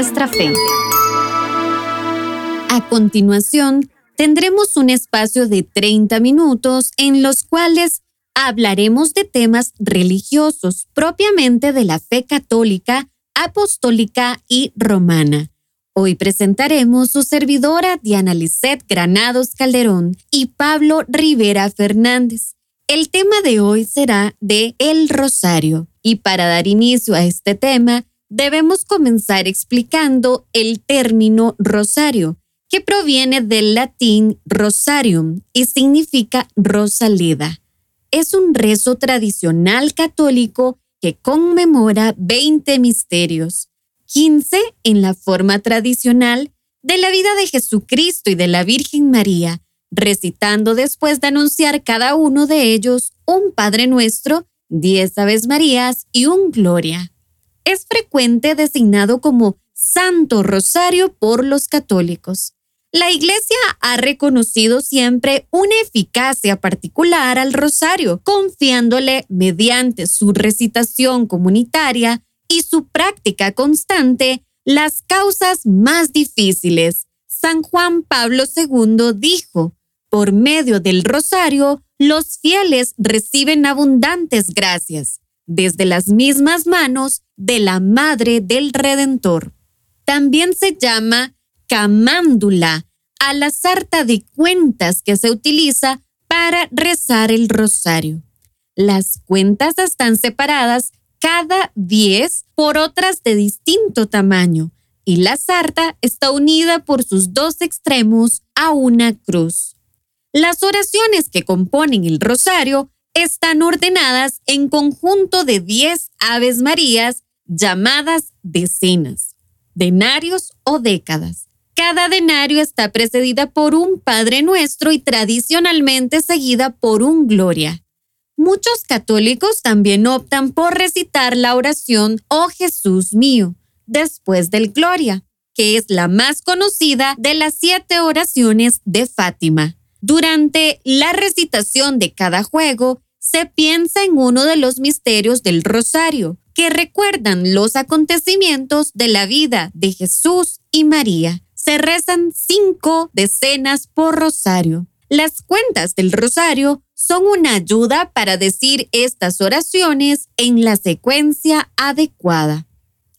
nuestra. A continuación, tendremos un espacio de 30 minutos en los cuales hablaremos de temas religiosos propiamente de la fe católica, apostólica y romana. Hoy presentaremos su servidora Diana Lisset Granados Calderón y Pablo Rivera Fernández. El tema de hoy será de El Rosario y para dar inicio a este tema debemos comenzar explicando el término rosario, que proviene del latín rosarium y significa rosaleda. Es un rezo tradicional católico que conmemora 20 misterios 15 en la forma tradicional de la vida de Jesucristo y de la Virgen María, recitando después de anunciar cada uno de ellos un Padre Nuestro, diez Aves Marías y un Gloria. Es frecuente designado como Santo Rosario por los católicos. La Iglesia ha reconocido siempre una eficacia particular al rosario, confiándole mediante su recitación comunitaria y su práctica constante las causas más difíciles. San Juan Pablo II dijo, por medio del rosario, los fieles reciben abundantes gracias, desde las mismas manos de la Madre del Redentor. También se llama camándula a la sarta de cuentas que se utiliza para rezar el rosario. Las cuentas están separadas cada 10 por otras de distinto tamaño y la sarta está unida por sus dos extremos a una cruz. Las oraciones que componen el rosario están ordenadas en conjunto de 10 Aves Marías llamadas decenas, denarios o décadas. Cada denario está precedida por un Padre Nuestro y tradicionalmente seguida por un Gloria. Muchos católicos también optan por recitar la oración Oh Jesús mío después del Gloria, que es la más conocida de las siete oraciones de Fátima. Durante la recitación de cada juego, se piensa en uno de los misterios del rosario, que recuerdan los acontecimientos de la vida de Jesús y María. Se rezan cinco decenas por rosario. Las cuentas del rosario son una ayuda para decir estas oraciones en la secuencia adecuada.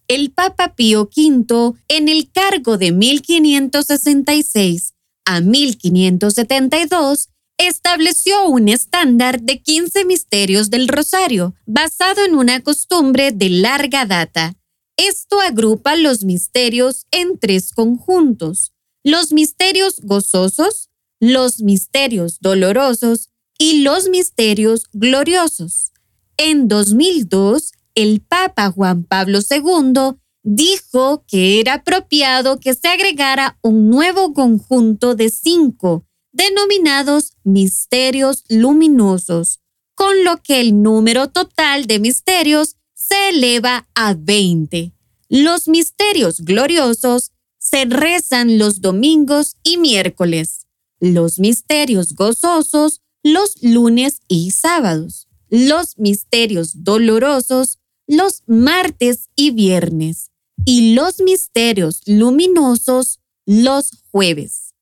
El Papa Pío V, en el cargo de 1566 a 1572, estableció un estándar de 15 misterios del rosario, basado en una costumbre de larga data. Esto agrupa los misterios en tres conjuntos, los misterios gozosos, los misterios dolorosos y los misterios gloriosos. En 2002, el Papa Juan Pablo II dijo que era apropiado que se agregara un nuevo conjunto de cinco, denominados misterios luminosos, con lo que el número total de misterios se eleva a 20. Los misterios gloriosos se rezan los domingos y miércoles los misterios gozosos los lunes y sábados, los misterios dolorosos los martes y viernes y los misterios luminosos los jueves.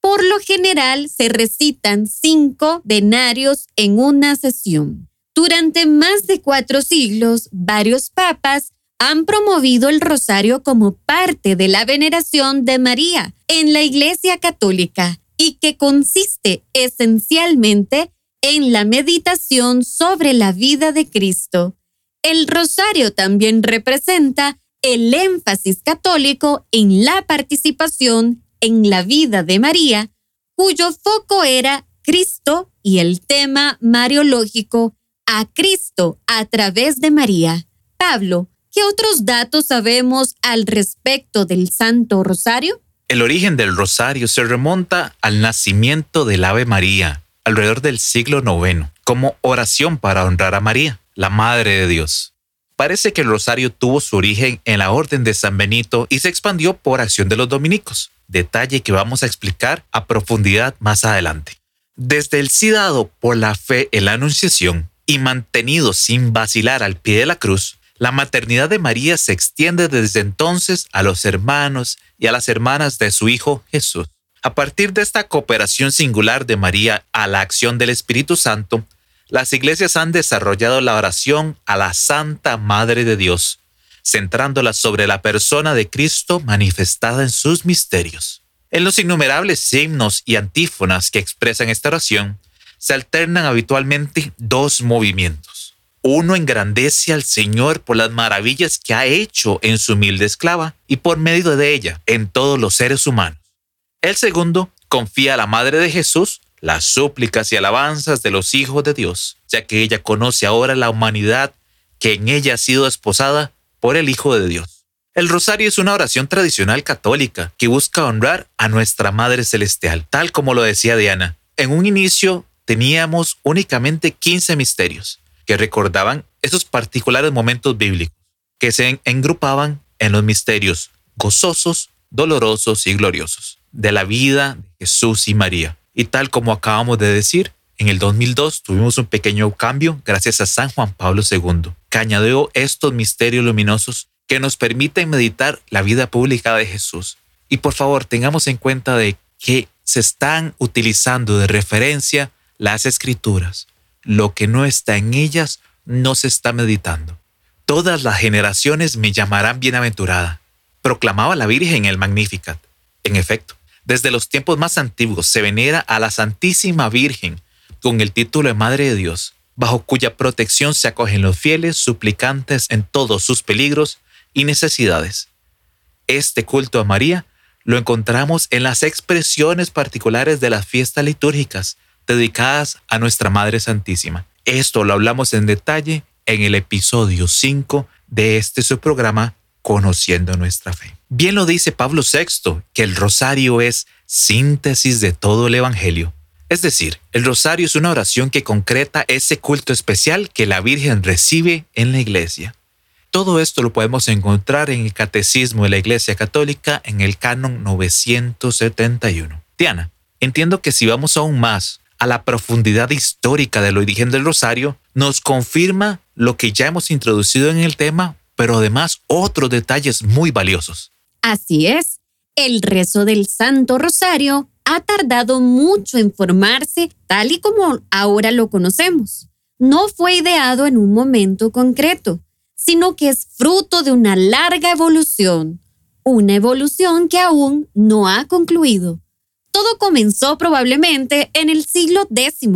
Por lo general se recitan cinco denarios en una sesión. Durante más de cuatro siglos, varios papas han promovido el rosario como parte de la veneración de María en la Iglesia Católica y que consiste esencialmente en la meditación sobre la vida de Cristo. El rosario también representa el énfasis católico en la participación en la vida de María, cuyo foco era Cristo y el tema mariológico a Cristo a través de María. Pablo, ¿qué otros datos sabemos al respecto del Santo Rosario? El origen del rosario se remonta al nacimiento del Ave María, alrededor del siglo IX, como oración para honrar a María, la Madre de Dios. Parece que el rosario tuvo su origen en la Orden de San Benito y se expandió por acción de los dominicos, detalle que vamos a explicar a profundidad más adelante. Desde el sí dado por la fe en la Anunciación y mantenido sin vacilar al pie de la cruz, La maternidad de María se extiende desde entonces a los hermanos y a las hermanas de su Hijo Jesús. A partir de esta cooperación singular de María a la acción del Espíritu Santo, las iglesias han desarrollado la oración a la Santa Madre de Dios, centrándola sobre la persona de Cristo manifestada en sus misterios. En los innumerables himnos y antífonas que expresan esta oración, se alternan habitualmente dos movimientos. Uno engrandece al Señor por las maravillas que ha hecho en su humilde esclava y por medio de ella en todos los seres humanos. El segundo confía a la Madre de Jesús las súplicas y alabanzas de los hijos de Dios, ya que ella conoce ahora la humanidad que en ella ha sido esposada por el Hijo de Dios. El rosario es una oración tradicional católica que busca honrar a nuestra Madre Celestial, tal como lo decía Diana. En un inicio teníamos únicamente 15 misterios que recordaban esos particulares momentos bíblicos, que se engrupaban en los misterios gozosos, dolorosos y gloriosos de la vida de Jesús y María. Y tal como acabamos de decir, en el 2002 tuvimos un pequeño cambio gracias a San Juan Pablo II, que añadió estos misterios luminosos que nos permiten meditar la vida pública de Jesús. Y por favor, tengamos en cuenta de que se están utilizando de referencia las escrituras. Lo que no está en ellas no se está meditando. Todas las generaciones me llamarán bienaventurada, proclamaba la Virgen el Magnificat. En efecto, desde los tiempos más antiguos se venera a la Santísima Virgen con el título de Madre de Dios, bajo cuya protección se acogen los fieles suplicantes en todos sus peligros y necesidades. Este culto a María lo encontramos en las expresiones particulares de las fiestas litúrgicas dedicadas a nuestra Madre Santísima. Esto lo hablamos en detalle en el episodio 5 de este su programa Conociendo nuestra fe. Bien lo dice Pablo VI, que el rosario es síntesis de todo el Evangelio. Es decir, el rosario es una oración que concreta ese culto especial que la Virgen recibe en la iglesia. Todo esto lo podemos encontrar en el Catecismo de la Iglesia Católica en el canon 971. Diana, entiendo que si vamos aún más a la profundidad histórica del origen del rosario, nos confirma lo que ya hemos introducido en el tema, pero además otros detalles muy valiosos. Así es, el rezo del Santo Rosario ha tardado mucho en formarse tal y como ahora lo conocemos. No fue ideado en un momento concreto, sino que es fruto de una larga evolución, una evolución que aún no ha concluido. Todo comenzó probablemente en el siglo X,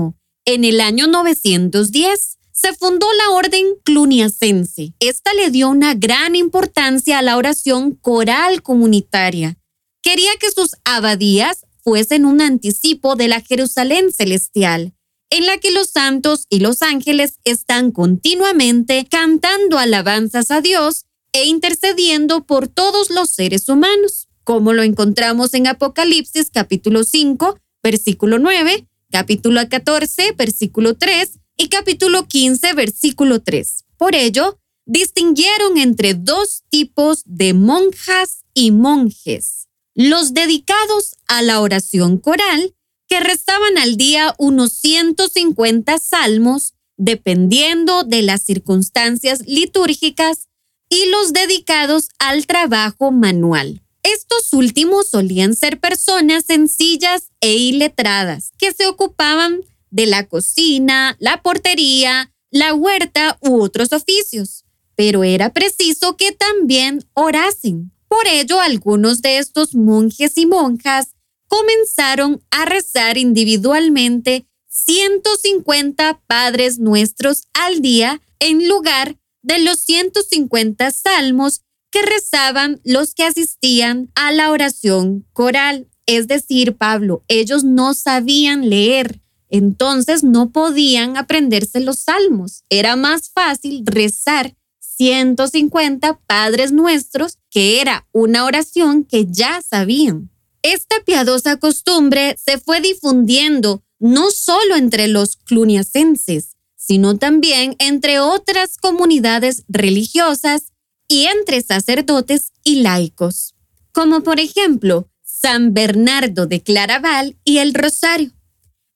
en el año 910 se fundó la orden cluniacense. Esta le dio una gran importancia a la oración coral comunitaria. Quería que sus abadías fuesen un anticipo de la Jerusalén celestial, en la que los santos y los ángeles están continuamente cantando alabanzas a Dios e intercediendo por todos los seres humanos, como lo encontramos en Apocalipsis capítulo 5, versículo 9, capítulo 14, versículo 3, y capítulo 15, versículo 3. Por ello, distinguieron entre dos tipos de monjas y monjes. Los dedicados a la oración coral, que rezaban al día unos 150 salmos, dependiendo de las circunstancias litúrgicas, y los dedicados al trabajo manual. Estos últimos solían ser personas sencillas e iletradas que se ocupaban de la cocina, la portería, la huerta u otros oficios, pero era preciso que también orasen. Por ello, algunos de estos monjes y monjas comenzaron a rezar individualmente 150 Padres Nuestros al día en lugar de los 150 salmos que rezaban los que asistían a la oración coral. Es decir, Pablo, ellos no sabían leer, entonces no podían aprenderse los salmos. Era más fácil rezar 150 Padres Nuestros, que era una oración que ya sabían. Esta piadosa costumbre se fue difundiendo no solo entre los cluniacenses, sino también entre otras comunidades religiosas y entre sacerdotes y laicos, como por ejemplo San Bernardo de Claraval y el Rosario.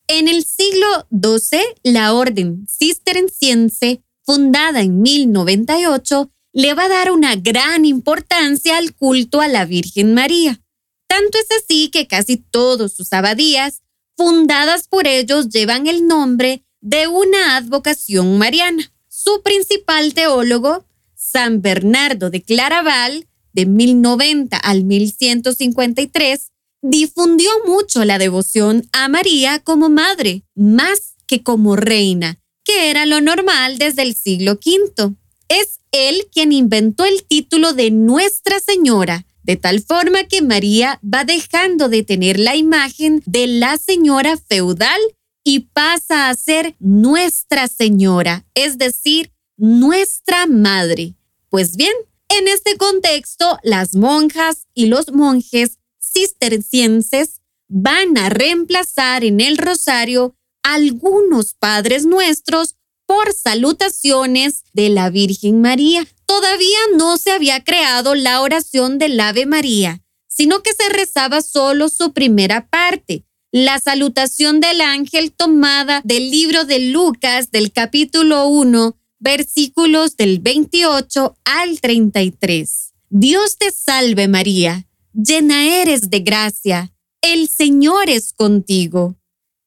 En el siglo XII, la orden cisterciense fundada en 1098, le va a dar una gran importancia al culto a la Virgen María. Tanto es así que casi todos sus abadías, fundadas por ellos, llevan el nombre de una advocación mariana. Su principal teólogo, San Bernardo de Claraval, de 1090 al 1153, difundió mucho la devoción a María como madre, más que como reina, que era lo normal desde el siglo V. Es él quien inventó el título de Nuestra Señora, de tal forma que María va dejando de tener la imagen de la señora feudal y pasa a ser Nuestra Señora, es decir, nuestra madre. Pues bien, en este contexto, las monjas y los monjes cistercienses van a reemplazar en el rosario algunos padres nuestros por salutaciones de la Virgen María. Todavía no se había creado la oración del Ave María, sino que se rezaba solo su primera parte, la salutación del ángel tomada del libro de Lucas del capítulo 1, versículos del 28 al 33. Dios te salve María, llena eres de gracia, el Señor es contigo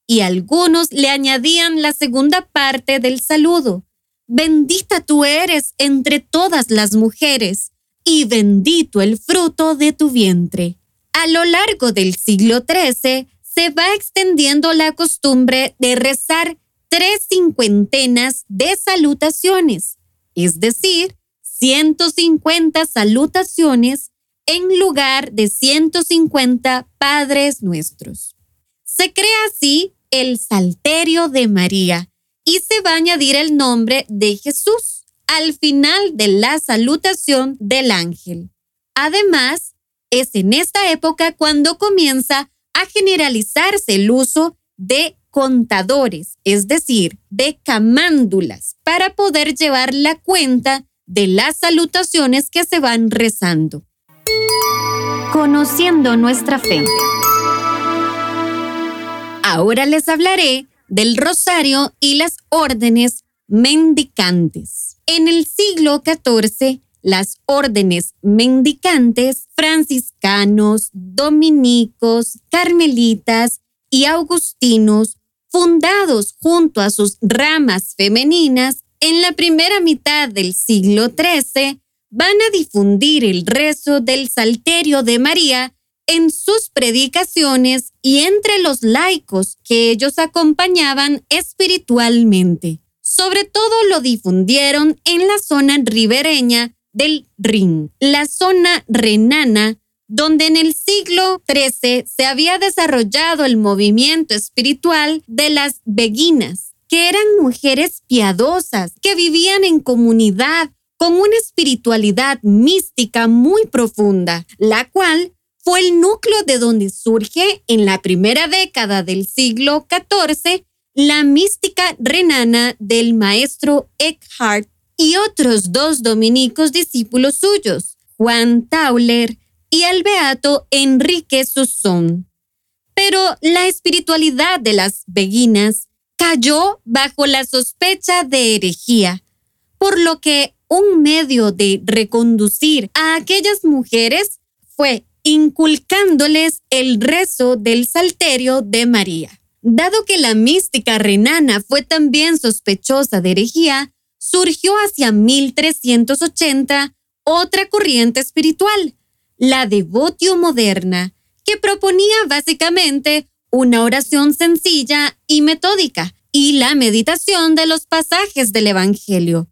y algunos le añadían la segunda parte del saludo. Bendita tú eres entre todas las mujeres, y bendito el fruto de tu vientre. A lo largo del siglo XIII se va extendiendo la costumbre de rezar tres cincuentenas de salutaciones, es decir, 150 salutaciones en lugar de 150 Padres Nuestros. Se crea así el Salterio de María y se va a añadir el nombre de Jesús al final de la salutación del ángel. Además, es en esta época cuando comienza a generalizarse el uso de contadores, es decir, de camándulas, para poder llevar la cuenta de las salutaciones que se van rezando. Conociendo nuestra fe. Ahora les hablaré del rosario y las órdenes mendicantes. En el siglo XIV, las órdenes mendicantes, franciscanos, dominicos, carmelitas y agustinos, fundados junto a sus ramas femeninas en la primera mitad del siglo XIII, van a difundir el rezo del Salterio de María en sus predicaciones y entre los laicos que ellos acompañaban espiritualmente. Sobre todo lo difundieron en la zona ribereña del Rin, la zona renana, donde en el siglo XIII se había desarrollado el movimiento espiritual de las beguinas, que eran mujeres piadosas que vivían en comunidad con una espiritualidad mística muy profunda, la cual fue el núcleo de donde surge en la primera década del siglo XIV la mística renana del maestro Eckhart y otros dos dominicos discípulos suyos, Juan Tauler y el beato Enrique Susón. Pero la espiritualidad de las beguinas cayó bajo la sospecha de herejía, por lo que un medio de reconducir a aquellas mujeres fue inculcándoles el rezo del Salterio de María. Dado que la mística renana fue también sospechosa de herejía, surgió hacia 1380 otra corriente espiritual, la devotio moderna, que proponía básicamente una oración sencilla y metódica y la meditación de los pasajes del Evangelio.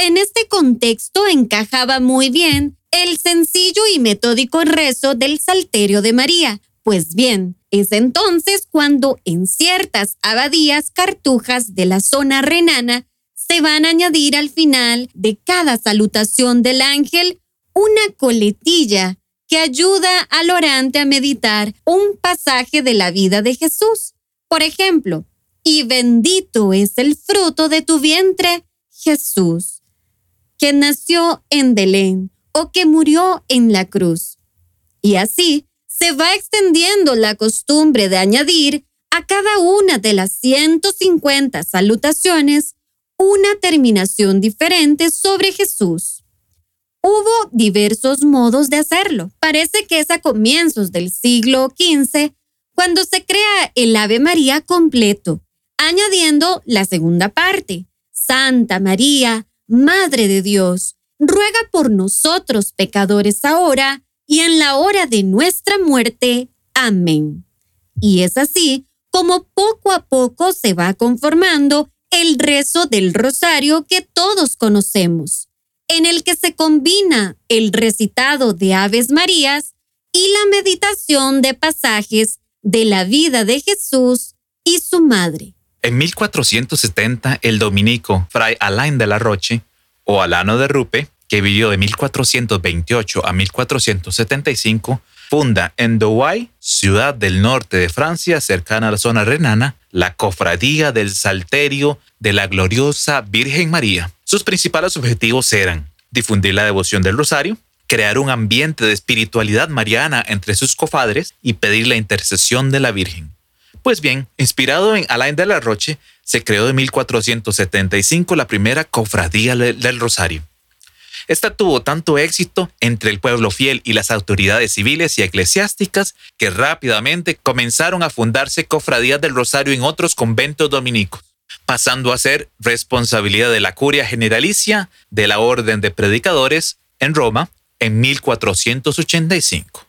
En este contexto encajaba muy bien el sencillo y metódico rezo del Salterio de María. Pues bien, es entonces cuando en ciertas abadías cartujas de la zona renana se van a añadir al final de cada salutación del ángel una coletilla que ayuda al orante a meditar un pasaje de la vida de Jesús. Por ejemplo, y bendito es el fruto de tu vientre, Jesús, que nació en Belén que murió en la cruz. Y así se va extendiendo la costumbre de añadir a cada una de las 150 salutaciones una terminación diferente sobre Jesús. Hubo diversos modos de hacerlo. Parece que es a comienzos del siglo XV cuando se crea el Ave María completo, añadiendo la segunda parte, Santa María, Madre de Dios, ruega por nosotros pecadores ahora y en la hora de nuestra muerte. Amén. Y es así como poco a poco se va conformando el rezo del rosario que todos conocemos, en el que se combina el recitado de Aves Marías y la meditación de pasajes de la vida de Jesús y su madre. En 1470, el dominico Fray Alain de la Roche, o Alano de Rupe, que vivió de 1428 a 1475, funda en Douai, ciudad del norte de Francia, cercana a la zona renana, la Cofradía del Salterio de la Gloriosa Virgen María. Sus principales objetivos eran difundir la devoción del rosario, crear un ambiente de espiritualidad mariana entre sus cofadres y pedir la intercesión de la Virgen. Pues bien, inspirado en Alain de la Roche, se creó en 1475 la primera cofradía del Rosario. Esta tuvo tanto éxito entre el pueblo fiel y las autoridades civiles y eclesiásticas que rápidamente comenzaron a fundarse cofradías del Rosario en otros conventos dominicos, pasando a ser responsabilidad de la curia generalicia de la Orden de Predicadores en Roma en 1485.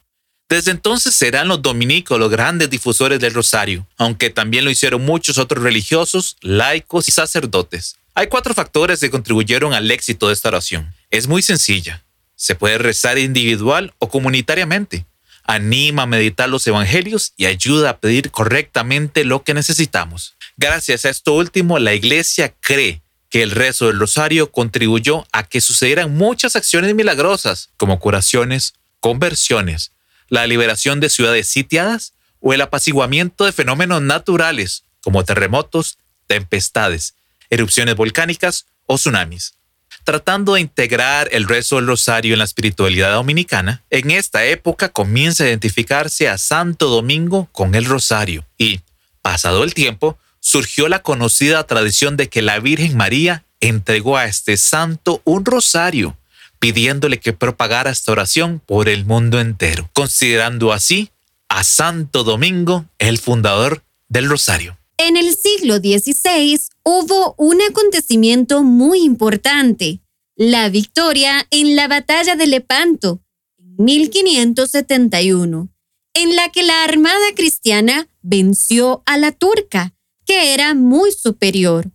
Desde entonces serán los dominicos los grandes difusores del rosario, aunque también lo hicieron muchos otros religiosos, laicos y sacerdotes. Hay cuatro factores que contribuyeron al éxito de esta oración. Es muy sencilla. Se puede rezar individual o comunitariamente. Anima a meditar los evangelios y ayuda a pedir correctamente lo que necesitamos. Gracias a esto último, la iglesia cree que el rezo del rosario contribuyó a que sucedieran muchas acciones milagrosas, como curaciones, conversiones, la liberación de ciudades sitiadas o el apaciguamiento de fenómenos naturales, como terremotos, tempestades, erupciones volcánicas o tsunamis. Tratando de integrar el rezo del rosario en la espiritualidad dominicana, en esta época comienza a identificarse a Santo Domingo con el rosario y, pasado el tiempo, surgió la conocida tradición de que la Virgen María entregó a este santo un rosario, pidiéndole que propagara esta oración por el mundo entero, considerando así a Santo Domingo el fundador del rosario. En el siglo XVI hubo un acontecimiento muy importante, la victoria en la batalla de Lepanto, en 1571, en la que la armada cristiana venció a la turca, que era muy superior.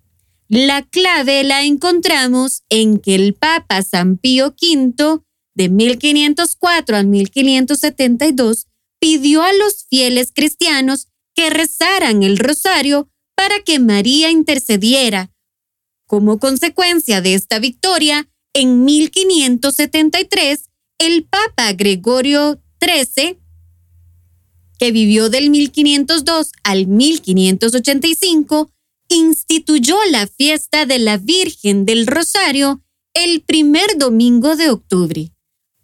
La clave la encontramos en que el Papa San Pío V, de 1504 a 1572, pidió a los fieles cristianos que rezaran el rosario para que María intercediera. Como consecuencia de esta victoria, en 1573, el Papa Gregorio XIII, que vivió del 1502 al 1585, instituyó la fiesta de la Virgen del Rosario el primer domingo de octubre.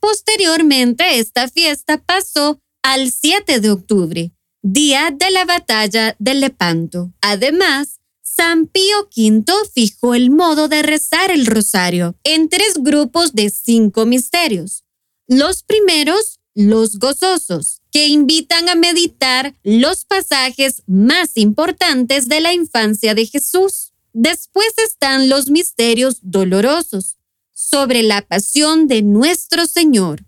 Posteriormente, esta fiesta pasó al 7 de octubre, día de la batalla de Lepanto. Además, San Pío V fijó el modo de rezar el rosario en tres grupos de cinco misterios. Los primeros, los gozosos, que invitan a meditar los pasajes más importantes de la infancia de Jesús. Después están los misterios dolorosos, sobre la pasión de nuestro Señor.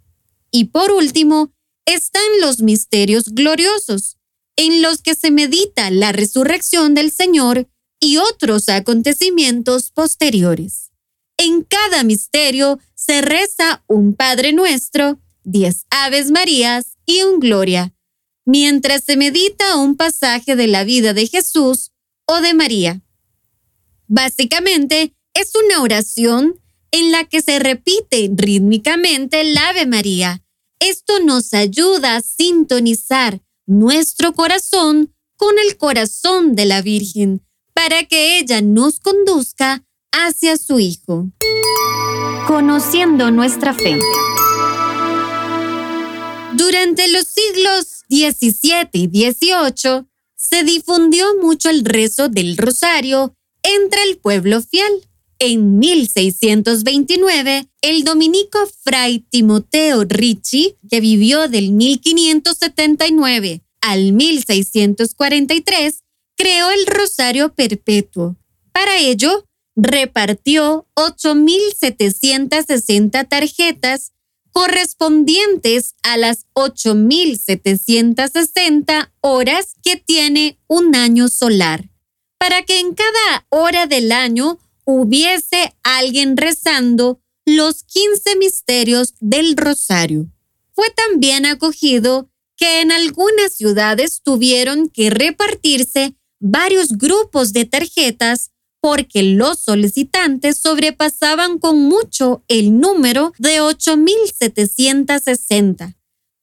Y por último, están los misterios gloriosos, en los que se medita la resurrección del Señor y otros acontecimientos posteriores. En cada misterio se reza un Padre Nuestro, diez Aves Marías y un Gloria, mientras se medita un pasaje de la vida de Jesús o de María. Básicamente, es una oración en la que se repite rítmicamente el Ave María. Esto nos ayuda a sintonizar nuestro corazón con el corazón de la Virgen para que ella nos conduzca hacia su Hijo. Conociendo nuestra fe. Durante los siglos XVII y XVIII se difundió mucho el rezo del rosario entre el pueblo fiel. En 1629, el dominico fray Timoteo Ricci, que vivió del 1579 al 1643, creó el Rosario Perpetuo. Para ello, repartió 8.760 tarjetas correspondientes a las 8.760 horas que tiene un año solar, para que en cada hora del año hubiese alguien rezando los 15 misterios del rosario. Fue también acogido que en algunas ciudades tuvieron que repartirse varios grupos de tarjetas porque los solicitantes sobrepasaban con mucho el número de 8.760.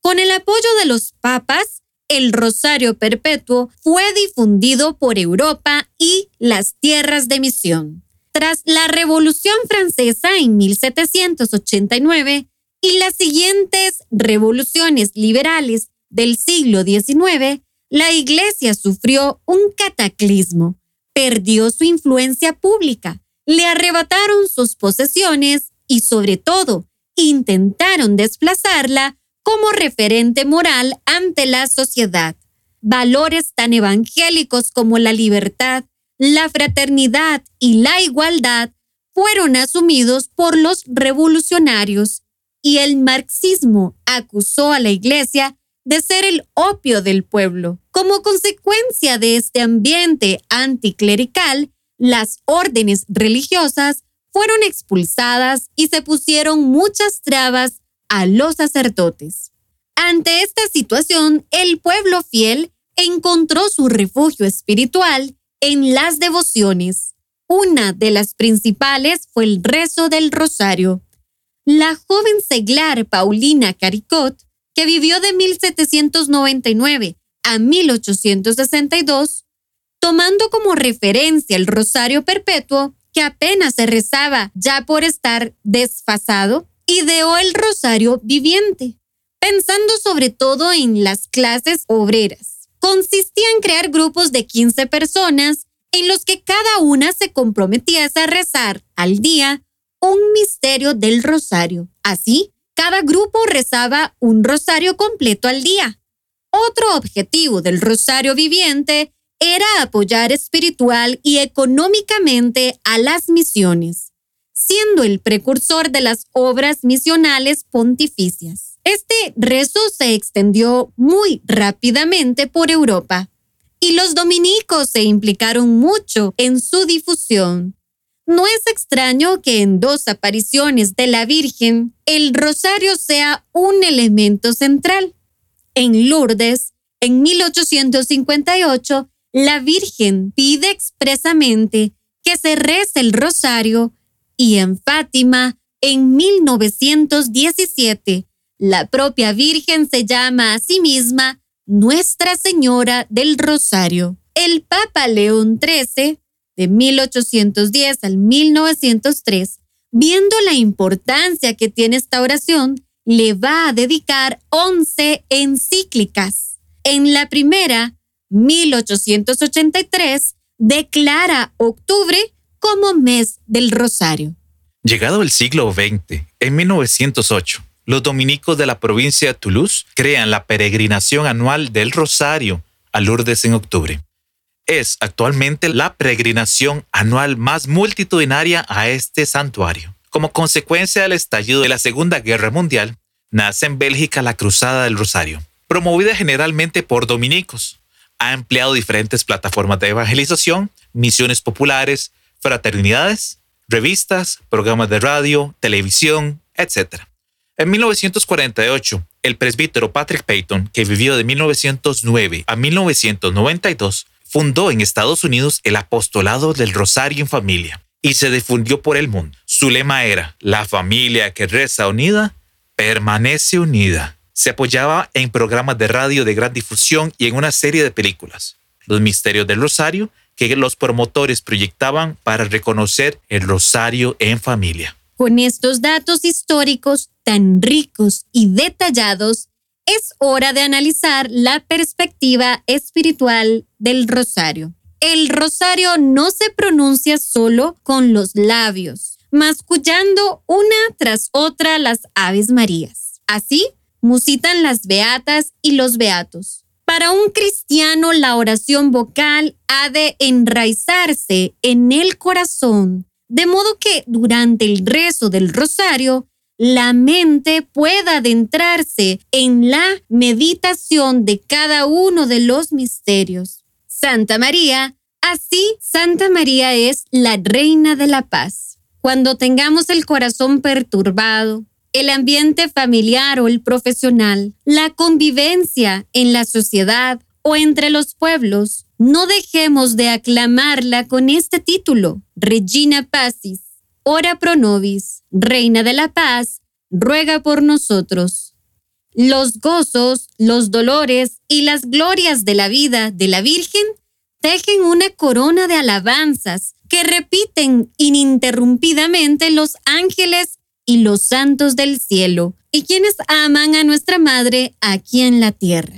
Con el apoyo de los papas, el Rosario Perpetuo fue difundido por Europa y las tierras de misión. Tras la Revolución Francesa en 1789 y las siguientes revoluciones liberales del siglo XIX, la Iglesia sufrió un cataclismo perdió su influencia pública, le arrebataron sus posesiones y sobre todo intentaron desplazarla como referente moral ante la sociedad. Valores tan evangélicos como la libertad, la fraternidad y la igualdad fueron asumidos por los revolucionarios y el marxismo acusó a la Iglesia de ser el opio del pueblo. Como consecuencia de este ambiente anticlerical, las órdenes religiosas fueron expulsadas y se pusieron muchas trabas a los sacerdotes. Ante esta situación, el pueblo fiel encontró su refugio espiritual en las devociones. Una de las principales fue el rezo del rosario. La joven seglar Paulina Caricot que vivió de 1799 a 1862, tomando como referencia el Rosario Perpetuo, que apenas se rezaba ya por estar desfasado, ideó el Rosario Viviente, pensando sobre todo en las clases obreras. Consistía en crear grupos de 15 personas en los que cada una se comprometiese a rezar al día un misterio del rosario. Así, cada grupo rezaba un rosario completo al día. Otro objetivo del rosario viviente era apoyar espiritual y económicamente a las misiones, siendo el precursor de las obras misionales pontificias. Este rezo se extendió muy rápidamente por Europa y los dominicos se implicaron mucho en su difusión. No es extraño que en dos apariciones de la Virgen el rosario sea un elemento central. En Lourdes, en 1858, la Virgen pide expresamente que se rece el rosario y en Fátima, en 1917, la propia Virgen se llama a sí misma Nuestra Señora del Rosario. El Papa León XIII de 1810 al 1903, viendo la importancia que tiene esta oración, le va a dedicar 11 encíclicas. En la primera, 1883, declara octubre como mes del Rosario. Llegado el siglo XX, en 1908, los dominicos de la provincia de Toulouse crean la peregrinación anual del Rosario a Lourdes en octubre es actualmente la peregrinación anual más multitudinaria a este santuario. Como consecuencia del estallido de la Segunda Guerra Mundial, nace en Bélgica la Cruzada del Rosario, promovida generalmente por dominicos. Ha empleado diferentes plataformas de evangelización, misiones populares, fraternidades, revistas, programas de radio, televisión, etc. En 1948, el presbítero Patrick Payton, que vivió de 1909 a 1992, fundó en Estados Unidos el apostolado del Rosario en familia y se difundió por el mundo. Su lema era, la familia que reza unida, permanece unida. Se apoyaba en programas de radio de gran difusión y en una serie de películas. Los misterios del Rosario que los promotores proyectaban para reconocer el Rosario en familia. Con estos datos históricos tan ricos y detallados, es hora de analizar la perspectiva espiritual del rosario. El rosario no se pronuncia solo con los labios, mascullando una tras otra las Aves Marías. Así, musitan las beatas y los beatos. Para un cristiano, la oración vocal ha de enraizarse en el corazón, de modo que durante el rezo del rosario, la mente pueda adentrarse en la meditación de cada uno de los misterios. Santa María, así Santa María es la reina de la paz. Cuando tengamos el corazón perturbado, el ambiente familiar o el profesional, la convivencia en la sociedad o entre los pueblos, no dejemos de aclamarla con este título, Regina Pacis, ora pro nobis, Reina de la Paz, ruega por nosotros. Los gozos, los dolores y las glorias de la vida de la Virgen tejen una corona de alabanzas que repiten ininterrumpidamente los ángeles y los santos del cielo y quienes aman a nuestra Madre aquí en la tierra.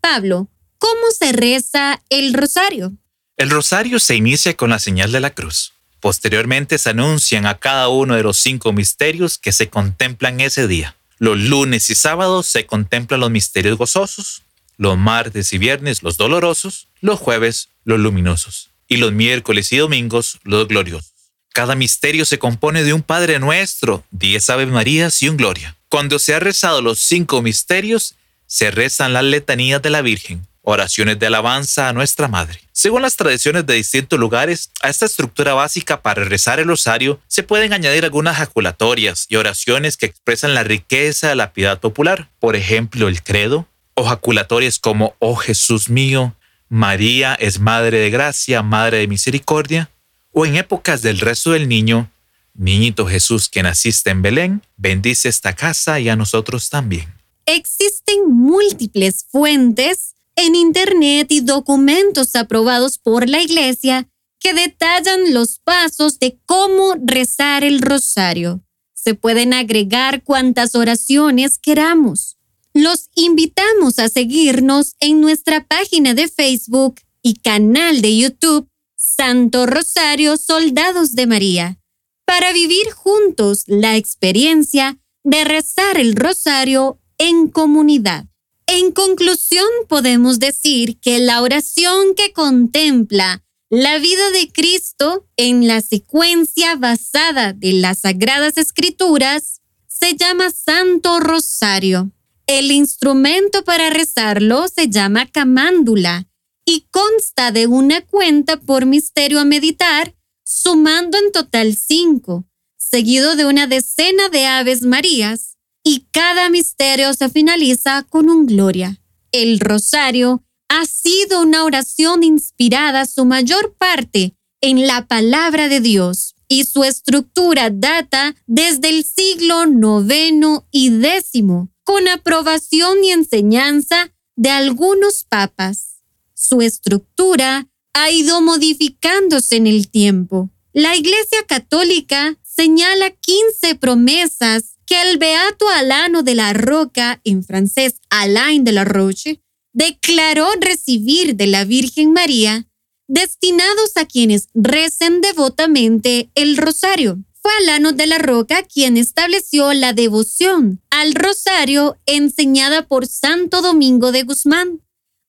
Pablo, ¿cómo se reza el rosario? El rosario se inicia con la señal de la cruz. Posteriormente se anuncian a cada uno de los cinco misterios que se contemplan ese día. Los lunes y sábados se contemplan los misterios gozosos, los martes y viernes los dolorosos, los jueves los luminosos y los miércoles y domingos los gloriosos. Cada misterio se compone de un Padre Nuestro, diez Ave Marías y un Gloria. Cuando se han rezado los cinco misterios, se rezan las letanías de la Virgen, oraciones de alabanza a nuestra Madre. Según las tradiciones de distintos lugares, a esta estructura básica para rezar el rosario se pueden añadir algunas jaculatorias y oraciones que expresan la riqueza de la piedad popular, por ejemplo el credo, o jaculatorias como Oh Jesús mío, María es Madre de Gracia, Madre de Misericordia, o en épocas del rezo del niño, Niñito Jesús que naciste en Belén, bendice esta casa y a nosotros también. Existen múltiples fuentes en Internet y documentos aprobados por la Iglesia que detallan los pasos de cómo rezar el rosario. Se pueden agregar cuantas oraciones queramos. Los invitamos a seguirnos en nuestra página de Facebook y canal de YouTube Santo Rosario Soldados de María para vivir juntos la experiencia de rezar el rosario en comunidad. En conclusión, podemos decir que la oración que contempla la vida de Cristo en la secuencia basada de las Sagradas Escrituras se llama Santo Rosario. El instrumento para rezarlo se llama camándula y consta de una cuenta por misterio a meditar, sumando en total cinco, seguido de una decena de aves marías y cada misterio se finaliza con un gloria. El rosario ha sido una oración inspirada su mayor parte en la palabra de Dios y su estructura data desde el siglo noveno y décimo, con aprobación y enseñanza de algunos papas. Su estructura ha ido modificándose en el tiempo. La Iglesia Católica señala 15 promesas que el beato Alano de la Roca, en francés Alain de la Roche, declaró recibir de la Virgen María, destinados a quienes recen devotamente el rosario. Fue Alano de la Roca quien estableció la devoción al rosario enseñada por Santo Domingo de Guzmán,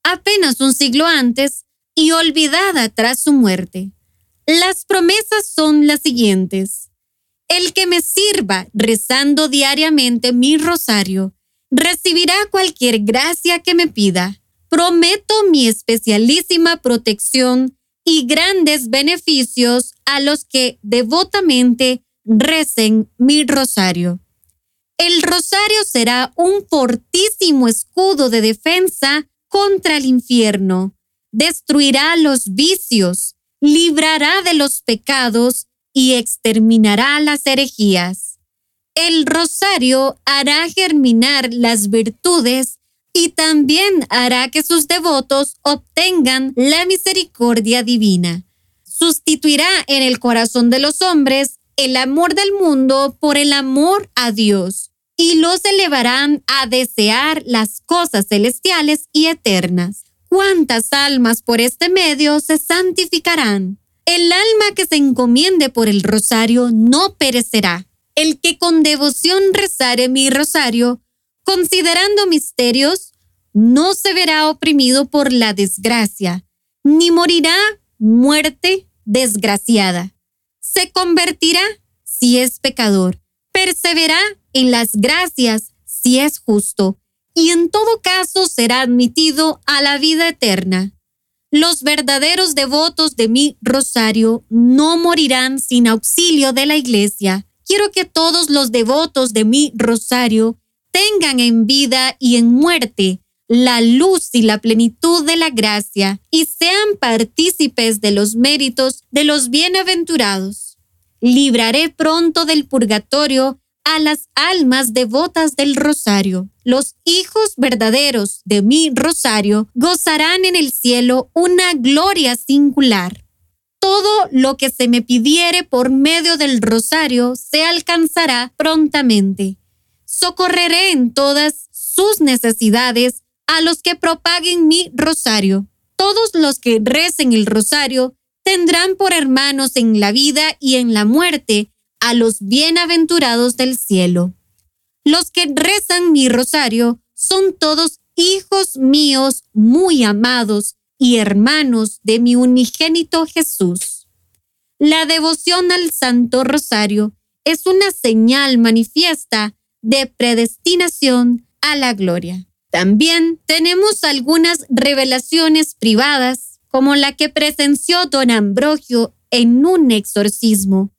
apenas un siglo antes y olvidada tras su muerte. Las promesas son las siguientes. El que me sirva rezando diariamente mi rosario recibirá cualquier gracia que me pida. Prometo mi especialísima protección y grandes beneficios a los que devotamente recen mi rosario. El rosario será un fortísimo escudo de defensa contra el infierno. Destruirá los vicios, librará de los pecados y exterminará las herejías. El rosario hará germinar las virtudes y también hará que sus devotos obtengan la misericordia divina. Sustituirá en el corazón de los hombres el amor del mundo por el amor a Dios y los elevarán a desear las cosas celestiales y eternas. cuántas almas por este medio se santificarán. El alma que se encomiende por el rosario no perecerá. El que con devoción rezare mi rosario, considerando misterios, no se verá oprimido por la desgracia, ni morirá muerte desgraciada. Se convertirá si es pecador, perseverará en las gracias si es justo, y en todo caso será admitido a la vida eterna. Los verdaderos devotos de mi rosario no morirán sin auxilio de la iglesia. Quiero que todos los devotos de mi rosario tengan en vida y en muerte la luz y la plenitud de la gracia y sean partícipes de los méritos de los bienaventurados. Libraré pronto del purgatorio a las almas devotas del rosario. Los hijos verdaderos de mi rosario gozarán en el cielo una gloria singular. Todo lo que se me pidiere por medio del rosario se alcanzará prontamente. Socorreré en todas sus necesidades a los que propaguen mi rosario. Todos los que recen el rosario tendrán por hermanos en la vida y en la muerte a los bienaventurados del cielo. Los que rezan mi rosario son todos hijos míos muy amados y hermanos de mi unigénito Jesús. La devoción al Santo Rosario es una señal manifiesta de predestinación a la gloria. También tenemos algunas revelaciones privadas, como la que presenció don Ambrogio en un exorcismo,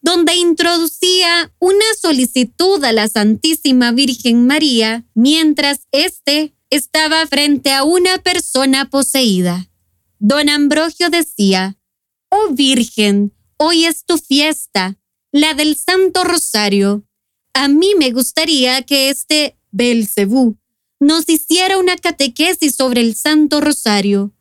donde introducía una solicitud a la Santísima Virgen María mientras éste estaba frente a una persona poseída. Don Ambrogio decía, Oh Virgen, hoy es tu fiesta, la del Santo Rosario. A mí me gustaría que este Belcebú nos hiciera una catequesis sobre el Santo Rosario.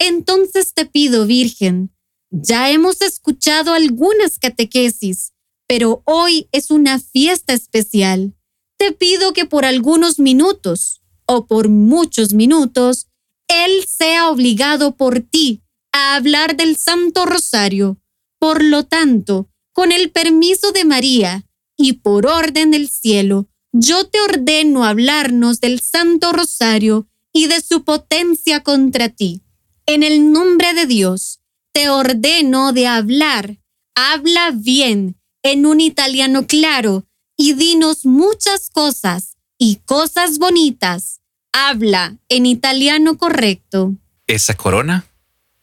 Entonces te pido, Virgen, ya hemos escuchado algunas catequesis, pero hoy es una fiesta especial. Te pido que por algunos minutos o por muchos minutos, Él sea obligado por ti a hablar del Santo Rosario. Por lo tanto, con el permiso de María y por orden del cielo, yo te ordeno hablarnos del Santo Rosario y de su potencia contra ti. En el nombre de Dios, te ordeno de hablar. Habla bien, en un italiano claro, y dinos muchas cosas y cosas bonitas. Habla en italiano correcto. Esa corona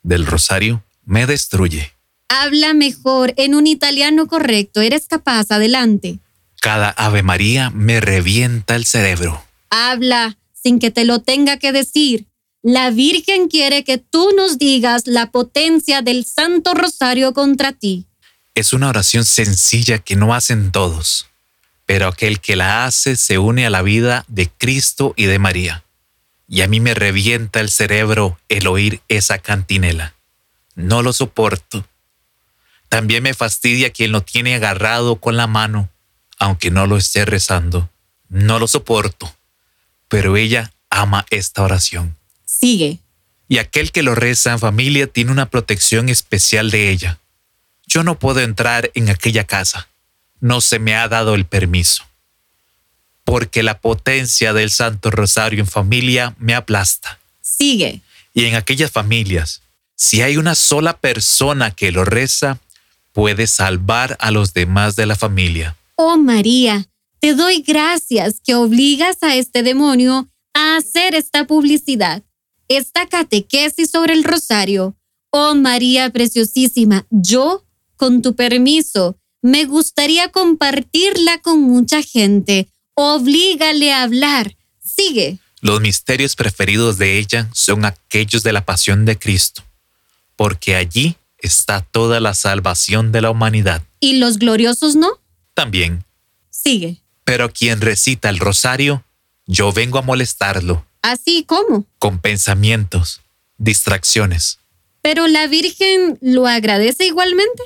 del rosario me destruye. Habla mejor en un italiano correcto. Eres capaz, adelante. Cada Ave María me revienta el cerebro. Habla sin que te lo tenga que decir. La Virgen quiere que tú nos digas la potencia del Santo Rosario contra ti. Es una oración sencilla que no hacen todos, pero aquel que la hace se une a la vida de Cristo y de María. Y a mí me revienta el cerebro el oír esa cantinela. No lo soporto. También me fastidia quien lo tiene agarrado con la mano, aunque no lo esté rezando. No lo soporto, pero ella ama esta oración. Sigue. Y aquel que lo reza en familia tiene una protección especial de ella. Yo no puedo entrar en aquella casa. No se me ha dado el permiso. Porque la potencia del Santo Rosario en familia me aplasta. Sigue. Y en aquellas familias, si hay una sola persona que lo reza, puede salvar a los demás de la familia. Oh María, te doy gracias que obligas a este demonio a hacer esta publicidad esta catequesis sobre el rosario. Oh María Preciosísima, yo, con tu permiso, me gustaría compartirla con mucha gente. Oblígale a hablar. Sigue. Los misterios preferidos de ella son aquellos de la pasión de Cristo, porque allí está toda la salvación de la humanidad. ¿Y los gloriosos no? También. Sigue. Pero quien recita el rosario, yo vengo a molestarlo ¿Así como? Con pensamientos, distracciones. ¿Pero la Virgen lo agradece igualmente?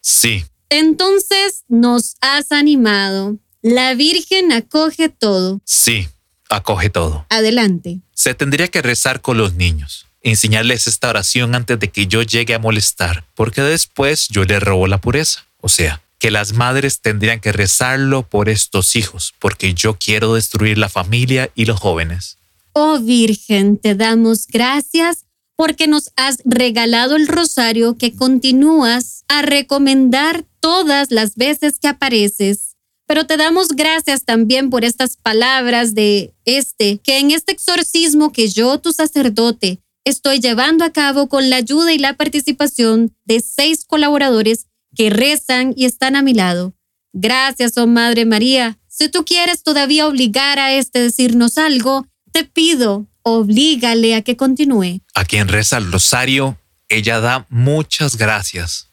Sí. Entonces nos has animado. La Virgen acoge todo. Sí, acoge todo. Adelante. Se tendría que rezar con los niños, enseñarles esta oración antes de que yo llegue a molestar, porque después yo les robo la pureza. O sea, que las madres tendrían que rezarlo por estos hijos, porque yo quiero destruir la familia y los jóvenes. Oh Virgen, te damos gracias porque nos has regalado el rosario que continúas a recomendar todas las veces que apareces. Pero te damos gracias también por estas palabras de este, que en este exorcismo que yo, tu sacerdote, estoy llevando a cabo con la ayuda y la participación de seis colaboradores que rezan y están a mi lado. Gracias, oh Madre María. Si tú quieres todavía obligar a este a decirnos algo, te pido, oblígale a que continúe. A quien reza el rosario, ella da muchas gracias,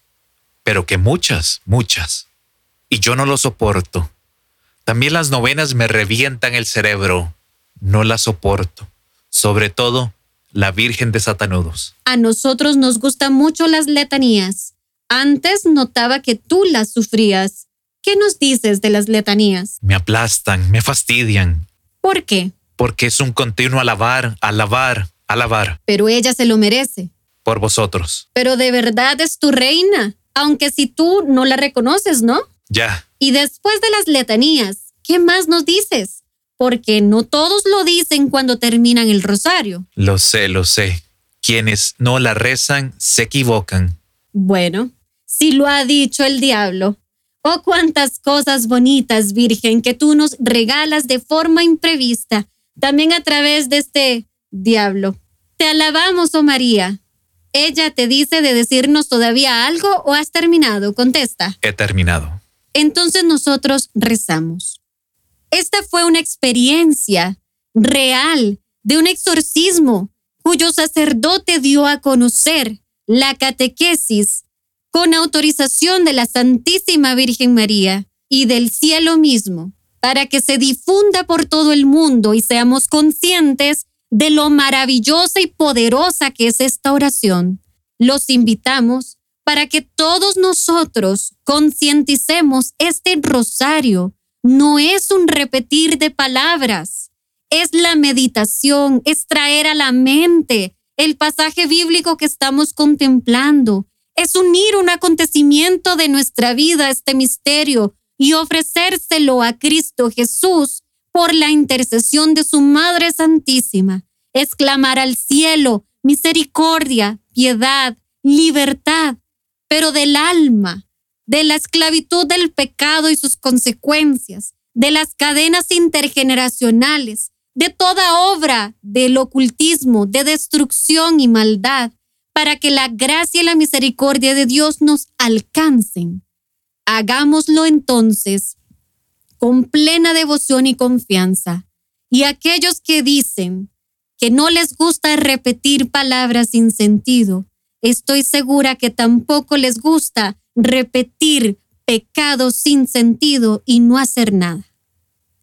pero que muchas, muchas. Y yo no lo soporto. También las novenas me revientan el cerebro. No las soporto. Sobre todo, la Virgen de Satanudos. A nosotros nos gustan mucho las letanías. Antes notaba que tú las sufrías. ¿Qué nos dices de las letanías? Me aplastan, me fastidian. ¿Por qué? Porque es un continuo alabar, alabar, alabar. Pero ella se lo merece. Por vosotros. Pero de verdad es tu reina, aunque si tú no la reconoces, ¿no? Ya. Y después de las letanías, ¿qué más nos dices? Porque no todos lo dicen cuando terminan el rosario. Lo sé, lo sé. Quienes no la rezan se equivocan. Bueno, si lo ha dicho el diablo. Oh, cuántas cosas bonitas, Virgen, que tú nos regalas de forma imprevista, también a través de este diablo. Te alabamos, oh María. ¿Ella te dice de decirnos todavía algo o has terminado? Contesta. He terminado. Entonces nosotros rezamos. Esta fue una experiencia real de un exorcismo cuyo sacerdote dio a conocer la catequesis con autorización de la Santísima Virgen María y del cielo mismo, para que se difunda por todo el mundo y seamos conscientes de lo maravillosa y poderosa que es esta oración. Los invitamos para que todos nosotros concienticemos este rosario. No es un repetir de palabras, es la meditación, es traer a la mente el pasaje bíblico que estamos contemplando, es unir un acontecimiento de nuestra vida a este misterio y ofrecérselo a Cristo Jesús por la intercesión de su Madre Santísima. Es clamar al cielo misericordia, piedad, libertad, pero del alma, de la esclavitud del pecado y sus consecuencias, de las cadenas intergeneracionales, de toda obra del ocultismo, de destrucción y maldad, para que la gracia y la misericordia de Dios nos alcancen. Hagámoslo entonces con plena devoción y confianza. Y aquellos que dicen que no les gusta repetir palabras sin sentido, estoy segura que tampoco les gusta repetir pecados sin sentido y no hacer nada.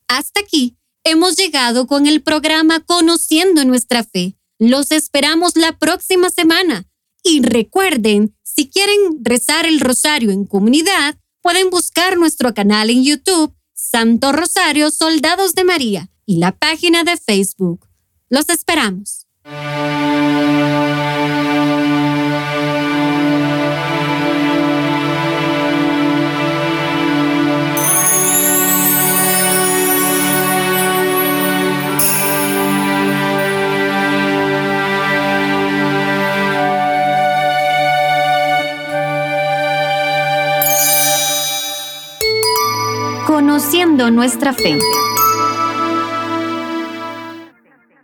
Hasta aquí hemos llegado con el programa Conociendo nuestra fe. Los esperamos la próxima semana. Y recuerden, si quieren rezar el rosario en comunidad, pueden buscar nuestro canal en YouTube, Santo Rosario Soldados de María, y la página de Facebook. Los esperamos. Conociendo nuestra fe.